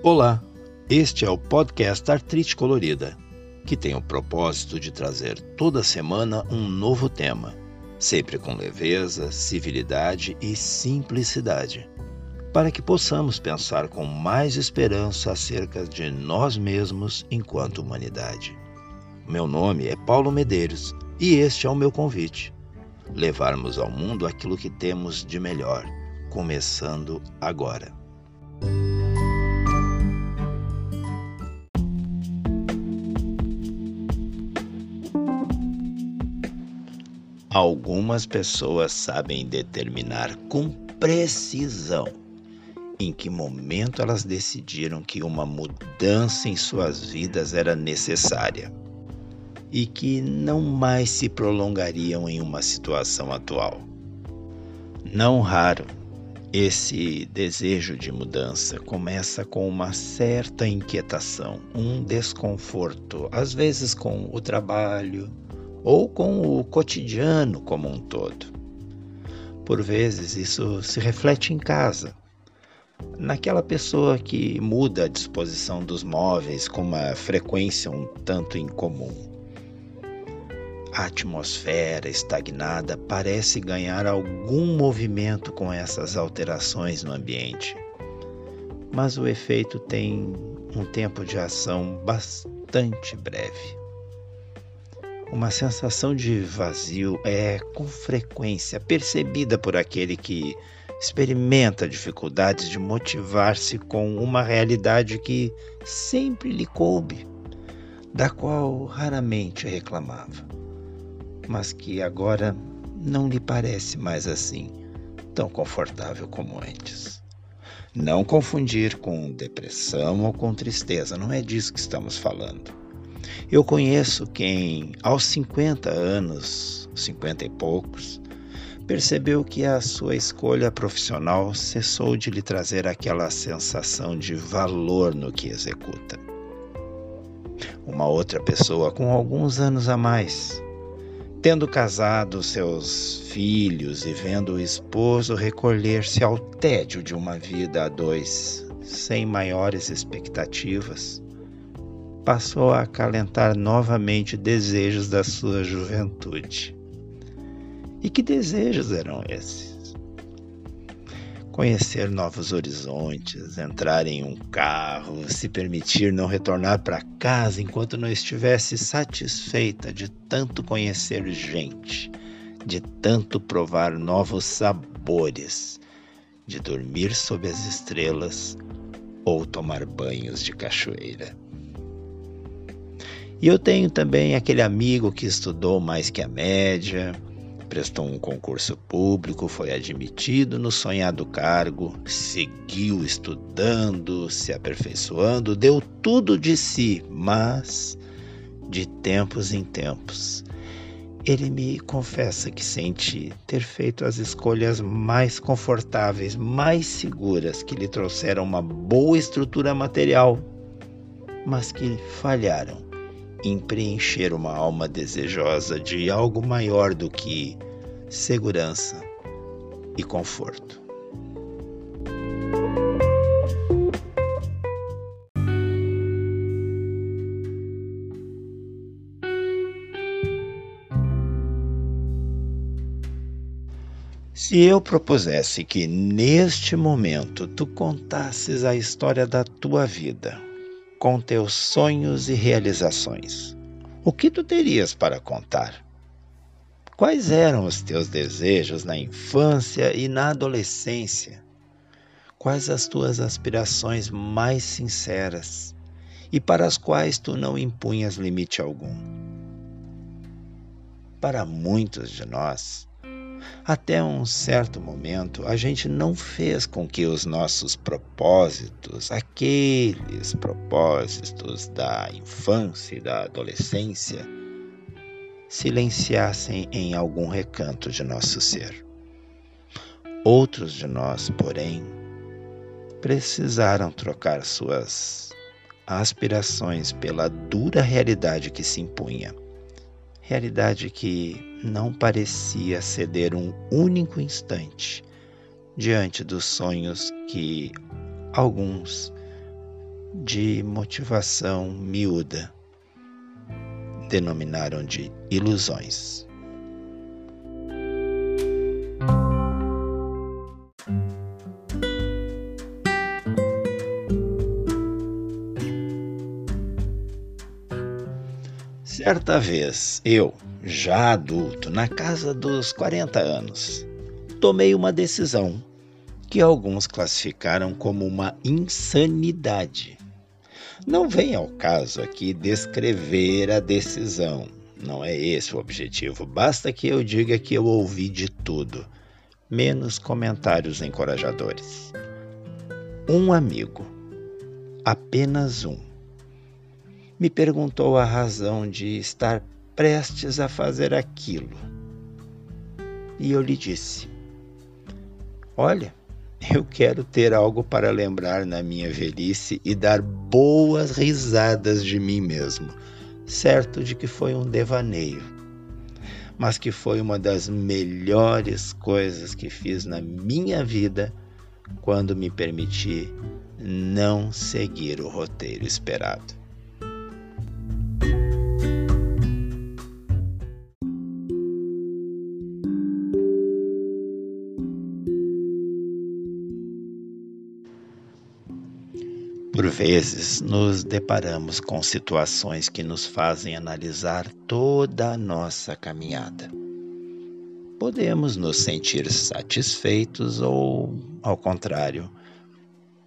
Olá, este é o podcast Artrite Colorida, que tem o propósito de trazer toda semana um novo tema, sempre com leveza, civilidade e simplicidade, para que possamos pensar com mais esperança acerca de nós mesmos enquanto humanidade. Meu nome é Paulo Medeiros e este é o meu convite: levarmos ao mundo aquilo que temos de melhor, começando agora. Algumas pessoas sabem determinar com precisão em que momento elas decidiram que uma mudança em suas vidas era necessária e que não mais se prolongariam em uma situação atual. Não raro, esse desejo de mudança começa com uma certa inquietação, um desconforto, às vezes com o trabalho, ou com o cotidiano como um todo. Por vezes isso se reflete em casa, naquela pessoa que muda a disposição dos móveis com uma frequência um tanto incomum. A atmosfera estagnada parece ganhar algum movimento com essas alterações no ambiente, mas o efeito tem um tempo de ação bastante breve. Uma sensação de vazio é com frequência percebida por aquele que experimenta dificuldades de motivar-se com uma realidade que sempre lhe coube, da qual raramente reclamava, mas que agora não lhe parece mais assim tão confortável como antes. Não confundir com depressão ou com tristeza, não é disso que estamos falando. Eu conheço quem, aos 50 anos, 50 e poucos, percebeu que a sua escolha profissional cessou de lhe trazer aquela sensação de valor no que executa. Uma outra pessoa com alguns anos a mais, tendo casado seus filhos e vendo o esposo recolher-se ao tédio de uma vida a dois, sem maiores expectativas, passou a acalentar novamente desejos da sua juventude. E que desejos eram esses? Conhecer novos horizontes, entrar em um carro, se permitir não retornar para casa enquanto não estivesse satisfeita de tanto conhecer gente, de tanto provar novos sabores, de dormir sob as estrelas ou tomar banhos de cachoeira. E eu tenho também aquele amigo que estudou mais que a média, prestou um concurso público, foi admitido no sonhado cargo, seguiu estudando, se aperfeiçoando, deu tudo de si, mas de tempos em tempos. Ele me confessa que sente ter feito as escolhas mais confortáveis, mais seguras, que lhe trouxeram uma boa estrutura material, mas que falharam em preencher uma alma desejosa de algo maior do que segurança e conforto. Se eu propusesse que neste momento tu contasses a história da tua vida, com teus sonhos e realizações. O que tu terias para contar? Quais eram os teus desejos na infância e na adolescência? Quais as tuas aspirações mais sinceras e para as quais tu não impunhas limite algum? Para muitos de nós, até um certo momento, a gente não fez com que os nossos propósitos, aqueles propósitos da infância e da adolescência, silenciassem em algum recanto de nosso ser. Outros de nós, porém, precisaram trocar suas aspirações pela dura realidade que se impunha realidade que não parecia ceder um único instante diante dos sonhos que alguns de motivação miúda. Denominaram de ilusões. Certa vez, eu, já adulto, na casa dos 40 anos, tomei uma decisão que alguns classificaram como uma insanidade. Não vem ao caso aqui descrever a decisão, não é esse o objetivo. Basta que eu diga que eu ouvi de tudo, menos comentários encorajadores. Um amigo, apenas um, me perguntou a razão de estar prestes a fazer aquilo. E eu lhe disse: Olha, eu quero ter algo para lembrar na minha velhice e dar boas risadas de mim mesmo, certo de que foi um devaneio, mas que foi uma das melhores coisas que fiz na minha vida quando me permiti não seguir o roteiro esperado. Por vezes, nos deparamos com situações que nos fazem analisar toda a nossa caminhada. Podemos nos sentir satisfeitos ou, ao contrário,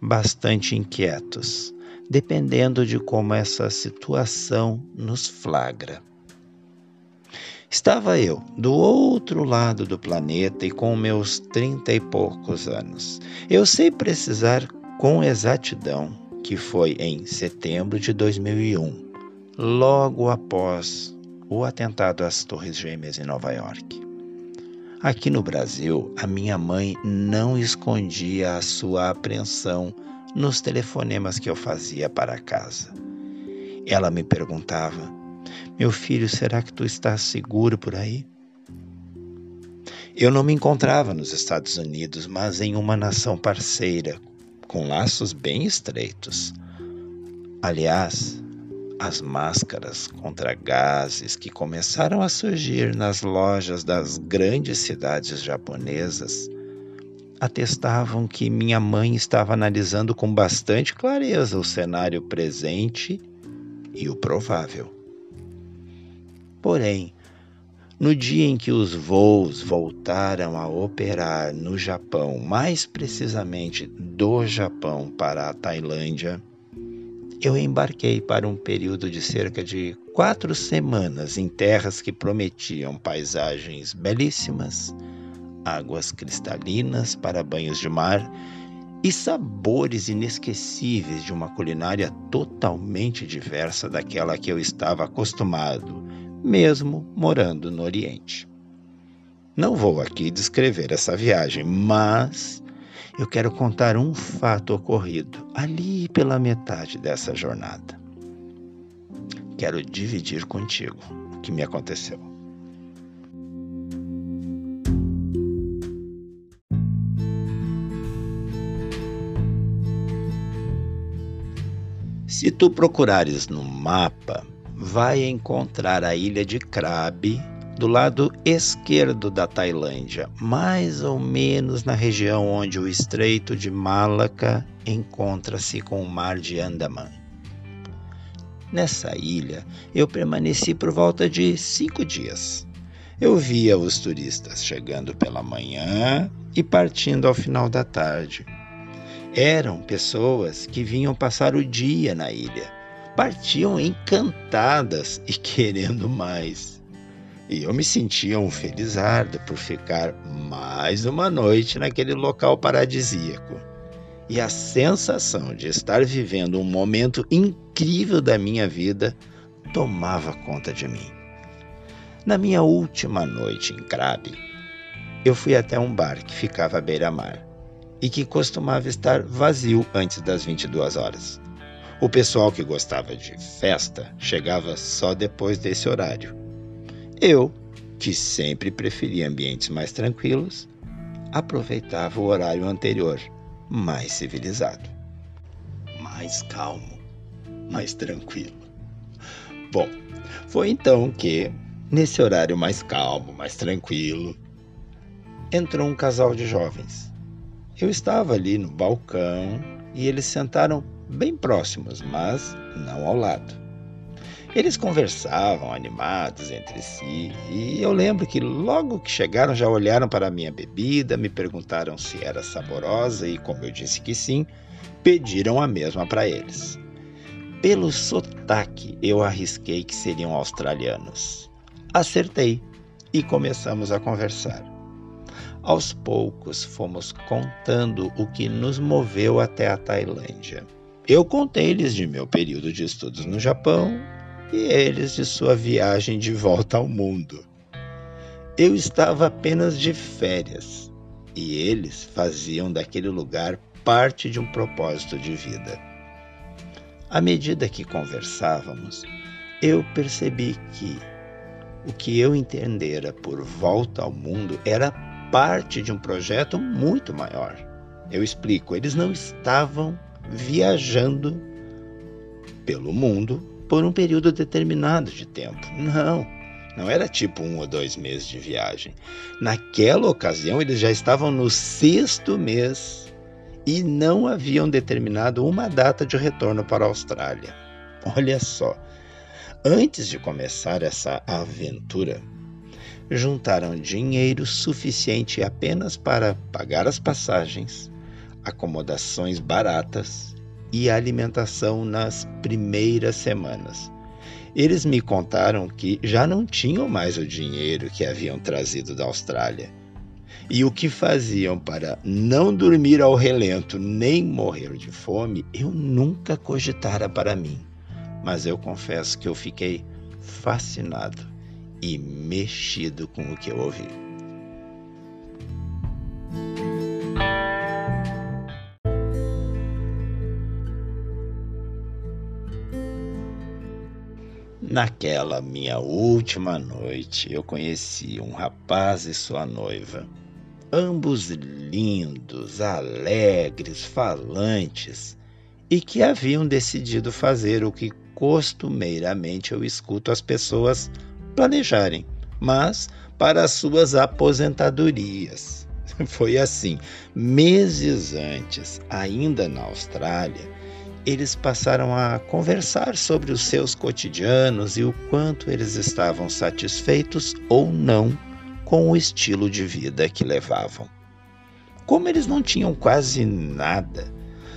bastante inquietos, dependendo de como essa situação nos flagra. Estava eu do outro lado do planeta e com meus trinta e poucos anos. Eu sei precisar com exatidão que foi em setembro de 2001, logo após o atentado às Torres Gêmeas em Nova York. Aqui no Brasil, a minha mãe não escondia a sua apreensão nos telefonemas que eu fazia para casa. Ela me perguntava: Meu filho, será que tu estás seguro por aí? Eu não me encontrava nos Estados Unidos, mas em uma nação parceira, com laços bem estreitos. Aliás, as máscaras contra gases que começaram a surgir nas lojas das grandes cidades japonesas atestavam que minha mãe estava analisando com bastante clareza o cenário presente e o provável. Porém, no dia em que os voos voltaram a operar no Japão, mais precisamente do Japão para a Tailândia, eu embarquei para um período de cerca de quatro semanas em terras que prometiam paisagens belíssimas, águas cristalinas para banhos de mar e sabores inesquecíveis de uma culinária totalmente diversa daquela que eu estava acostumado mesmo morando no Oriente. Não vou aqui descrever essa viagem, mas eu quero contar um fato ocorrido ali pela metade dessa jornada. Quero dividir contigo o que me aconteceu. Se tu procurares no mapa vai encontrar a ilha de Krabi do lado esquerdo da Tailândia, mais ou menos na região onde o Estreito de Malacca encontra-se com o Mar de Andaman. Nessa ilha, eu permaneci por volta de cinco dias. Eu via os turistas chegando pela manhã e partindo ao final da tarde. Eram pessoas que vinham passar o dia na ilha partiam encantadas e querendo mais. E eu me sentia um felizardo por ficar mais uma noite naquele local paradisíaco. E a sensação de estar vivendo um momento incrível da minha vida tomava conta de mim. Na minha última noite em Krabi, eu fui até um bar que ficava à beira-mar e que costumava estar vazio antes das 22 horas. O pessoal que gostava de festa chegava só depois desse horário. Eu, que sempre preferia ambientes mais tranquilos, aproveitava o horário anterior, mais civilizado, mais calmo. mais tranquilo. Bom, foi então que, nesse horário mais calmo, mais tranquilo, entrou um casal de jovens. Eu estava ali no balcão e eles sentaram bem próximos, mas não ao lado. Eles conversavam animados entre si e eu lembro que logo que chegaram já olharam para a minha bebida, me perguntaram se era saborosa e, como eu disse que sim, pediram a mesma para eles. Pelo sotaque, eu arrisquei que seriam australianos. Acertei e começamos a conversar. Aos poucos fomos contando o que nos moveu até a Tailândia. Eu contei-lhes de meu período de estudos no Japão e eles de sua viagem de volta ao mundo. Eu estava apenas de férias e eles faziam daquele lugar parte de um propósito de vida. À medida que conversávamos, eu percebi que o que eu entendera por volta ao mundo era parte de um projeto muito maior. Eu explico, eles não estavam viajando pelo mundo por um período determinado de tempo. Não, não era tipo um ou dois meses de viagem. Naquela ocasião, eles já estavam no sexto mês e não haviam determinado uma data de retorno para a Austrália. Olha só, antes de começar essa aventura, juntaram dinheiro suficiente apenas para pagar as passagens, acomodações baratas e alimentação nas primeiras semanas. Eles me contaram que já não tinham mais o dinheiro que haviam trazido da Austrália. E o que faziam para não dormir ao relento nem morrer de fome, eu nunca cogitara para mim. Mas eu confesso que eu fiquei fascinado e mexido com o que eu ouvi. Naquela minha última noite, eu conheci um rapaz e sua noiva, ambos lindos, alegres, falantes, e que haviam decidido fazer o que costumeiramente eu escuto as pessoas planejarem, mas para as suas aposentadorias. Foi assim. Meses antes, ainda na Austrália, eles passaram a conversar sobre os seus cotidianos e o quanto eles estavam satisfeitos ou não com o estilo de vida que levavam. Como eles não tinham quase nada,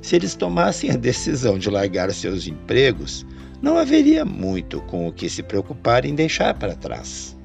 se eles tomassem a decisão de largar seus empregos, não haveria muito com o que se preocupar em deixar para trás.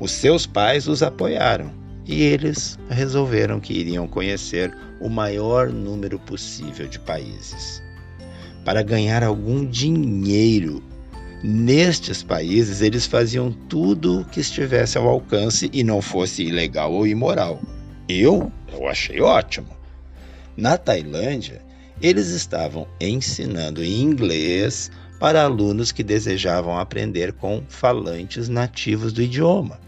Os seus pais os apoiaram e eles resolveram que iriam conhecer o maior número possível de países. Para ganhar algum dinheiro nestes países, eles faziam tudo o que estivesse ao alcance e não fosse ilegal ou imoral. Eu, eu achei ótimo. Na Tailândia, eles estavam ensinando inglês para alunos que desejavam aprender com falantes nativos do idioma.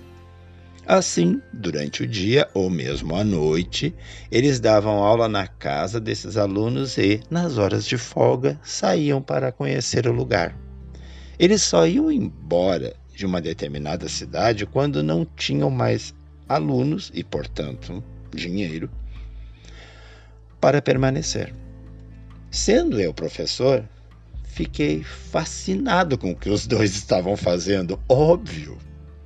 Assim, durante o dia ou mesmo à noite, eles davam aula na casa desses alunos e, nas horas de folga, saíam para conhecer o lugar. Eles só iam embora de uma determinada cidade quando não tinham mais alunos e, portanto, dinheiro para permanecer. Sendo eu professor, fiquei fascinado com o que os dois estavam fazendo. Óbvio.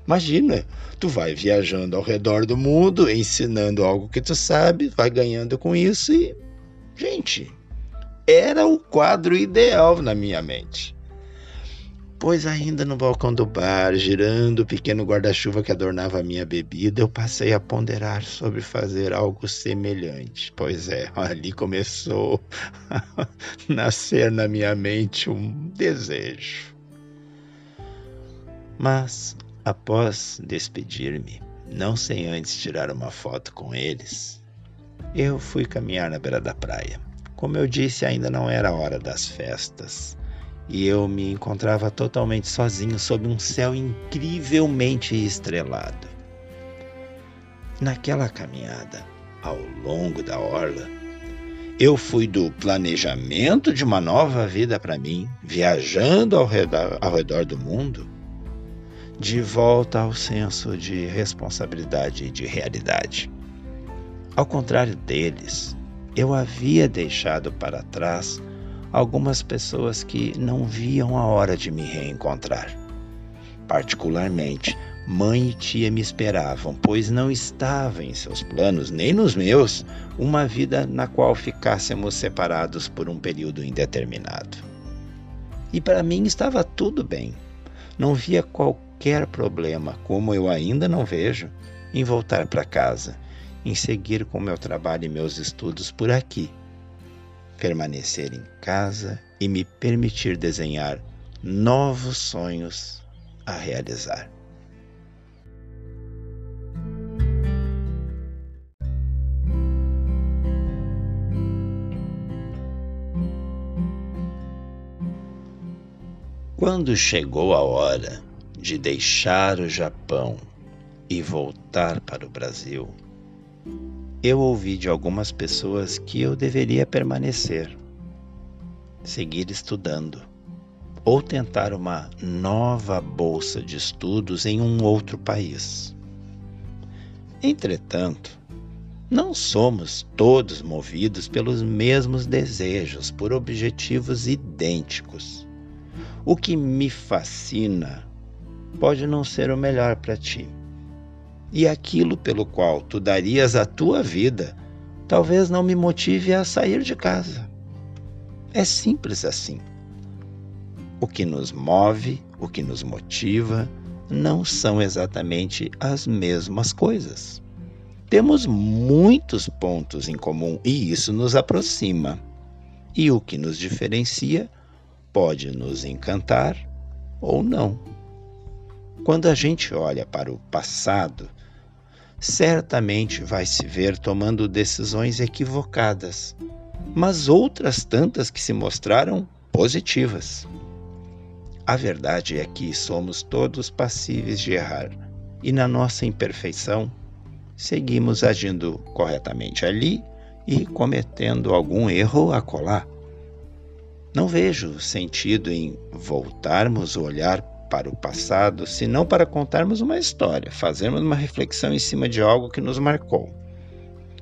Imagina, tu vai viajando ao redor do mundo, ensinando algo que tu sabe, vai ganhando com isso e. Gente, era o quadro ideal na minha mente pois ainda no balcão do bar, girando o pequeno guarda-chuva que adornava a minha bebida, eu passei a ponderar sobre fazer algo semelhante. Pois é, ali começou a nascer na minha mente um desejo. Mas, após despedir-me, não sem antes tirar uma foto com eles, eu fui caminhar na beira da praia. Como eu disse, ainda não era hora das festas e eu me encontrava totalmente sozinho sob um céu incrivelmente estrelado. Naquela caminhada, ao longo da orla, Eu fui do planejamento de uma nova vida para mim, viajando ao redor, ao redor do mundo, de volta ao senso de responsabilidade e de realidade. Ao contrário deles, eu havia deixado para trás algumas pessoas que não viam a hora de me reencontrar. Particularmente, mãe e tia me esperavam, pois não estava em seus planos, nem nos meus, uma vida na qual ficássemos separados por um período indeterminado. E para mim estava tudo bem. Não via qualquer problema, como eu ainda não vejo, em voltar para casa, em seguir com meu trabalho e meus estudos por aqui, permanecer em casa e me permitir desenhar novos sonhos a realizar. Quando chegou a hora de deixar o Japão e voltar para o Brasil, eu ouvi de algumas pessoas que eu deveria permanecer, seguir estudando ou tentar uma nova bolsa de estudos em um outro país. Entretanto, não somos todos movidos pelos mesmos desejos, por objetivos idênticos. O que me fascina pode não ser o melhor para ti e aquilo pelo qual tu darias a tua vida talvez não me motive a sair de casa. É simples assim. O que nos move, o que nos motiva, não são exatamente as mesmas coisas. Temos muitos pontos em comum e isso nos aproxima. E o que nos diferencia pode nos encantar ou não. Quando a gente olha para o passado, certamente vai se ver tomando decisões equivocadas, mas outras tantas que se mostraram positivas. A verdade é que somos todos passíveis de errar e, na nossa imperfeição, seguimos agindo corretamente ali e cometendo algum erro a colar. Não vejo sentido em voltarmos o olhar para o passado, senão para contarmos uma história, fazermos uma reflexão em cima de algo que nos marcou.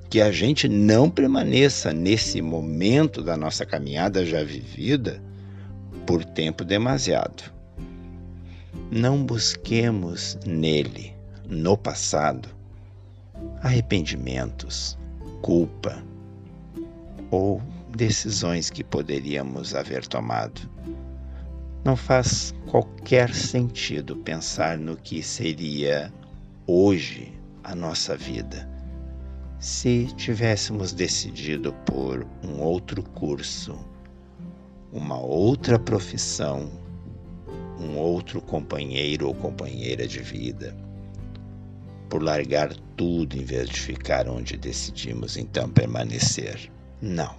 Que a gente não permaneça nesse momento da nossa caminhada já vivida por tempo demasiado. Não busquemos nele, no passado, arrependimentos, culpa ou decisões que poderíamos haver tomado não faz qualquer sentido pensar no que seria hoje a nossa vida se tivéssemos decidido por um outro curso, uma outra profissão, um outro companheiro ou companheira de vida, por largar tudo em vez de ficar onde decidimos então permanecer. Não.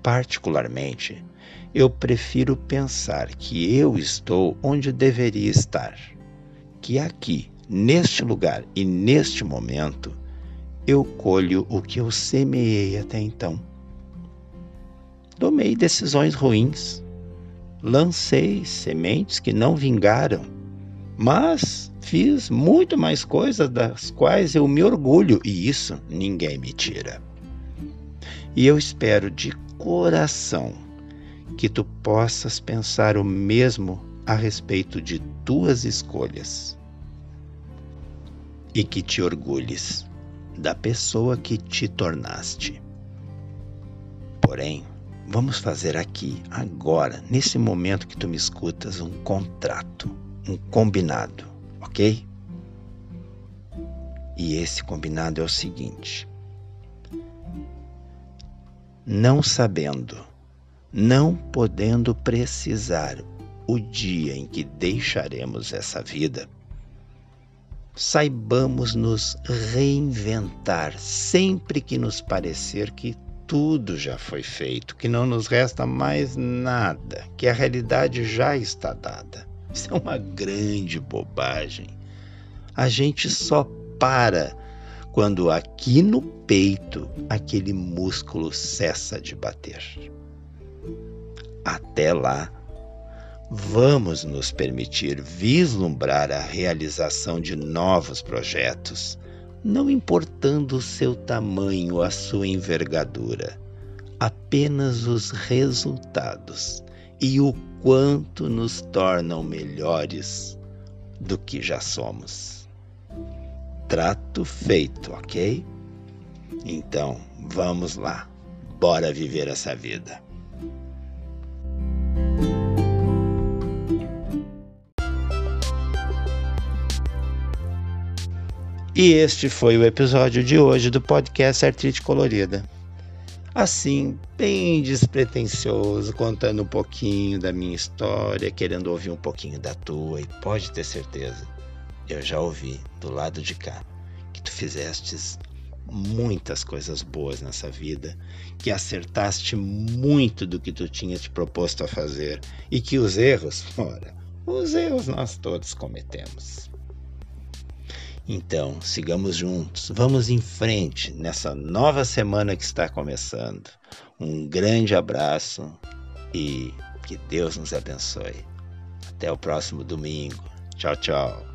Particularmente, eu prefiro pensar que eu estou onde deveria estar, que aqui, neste lugar e neste momento, eu colho o que eu semeei até então. Tomei decisões ruins, lancei sementes que não vingaram, mas fiz muito mais coisas das quais eu me orgulho e isso ninguém me tira. E eu espero de coração que tu possas pensar o mesmo a respeito de tuas escolhas e que te orgulhes da pessoa que te tornaste. Porém, vamos fazer aqui, agora, nesse momento que tu me escutas, um contrato, um combinado, ok? E esse combinado é o seguinte: não sabendo não podendo precisar o dia em que deixaremos essa vida, saibamos nos reinventar sempre que nos parecer que tudo já foi feito, que não nos resta mais nada, que a realidade já está dada. Isso é uma grande bobagem. A gente só para quando aqui no peito aquele músculo cessa de bater. Até lá, vamos nos permitir vislumbrar a realização de novos projetos, não importando o seu tamanho, a sua envergadura, apenas os resultados e o quanto nos tornam melhores do que já somos. Trato feito, ok? Então, vamos lá. Bora viver essa vida. E este foi o episódio de hoje do podcast Artrite Colorida. Assim, bem despretensioso, contando um pouquinho da minha história, querendo ouvir um pouquinho da tua, e pode ter certeza, eu já ouvi do lado de cá que tu fizestes muitas coisas boas nessa vida, que acertaste muito do que tu tinha te proposto a fazer e que os erros, ora, os erros nós todos cometemos. Então, sigamos juntos, vamos em frente nessa nova semana que está começando. Um grande abraço e que Deus nos abençoe. Até o próximo domingo. Tchau, tchau.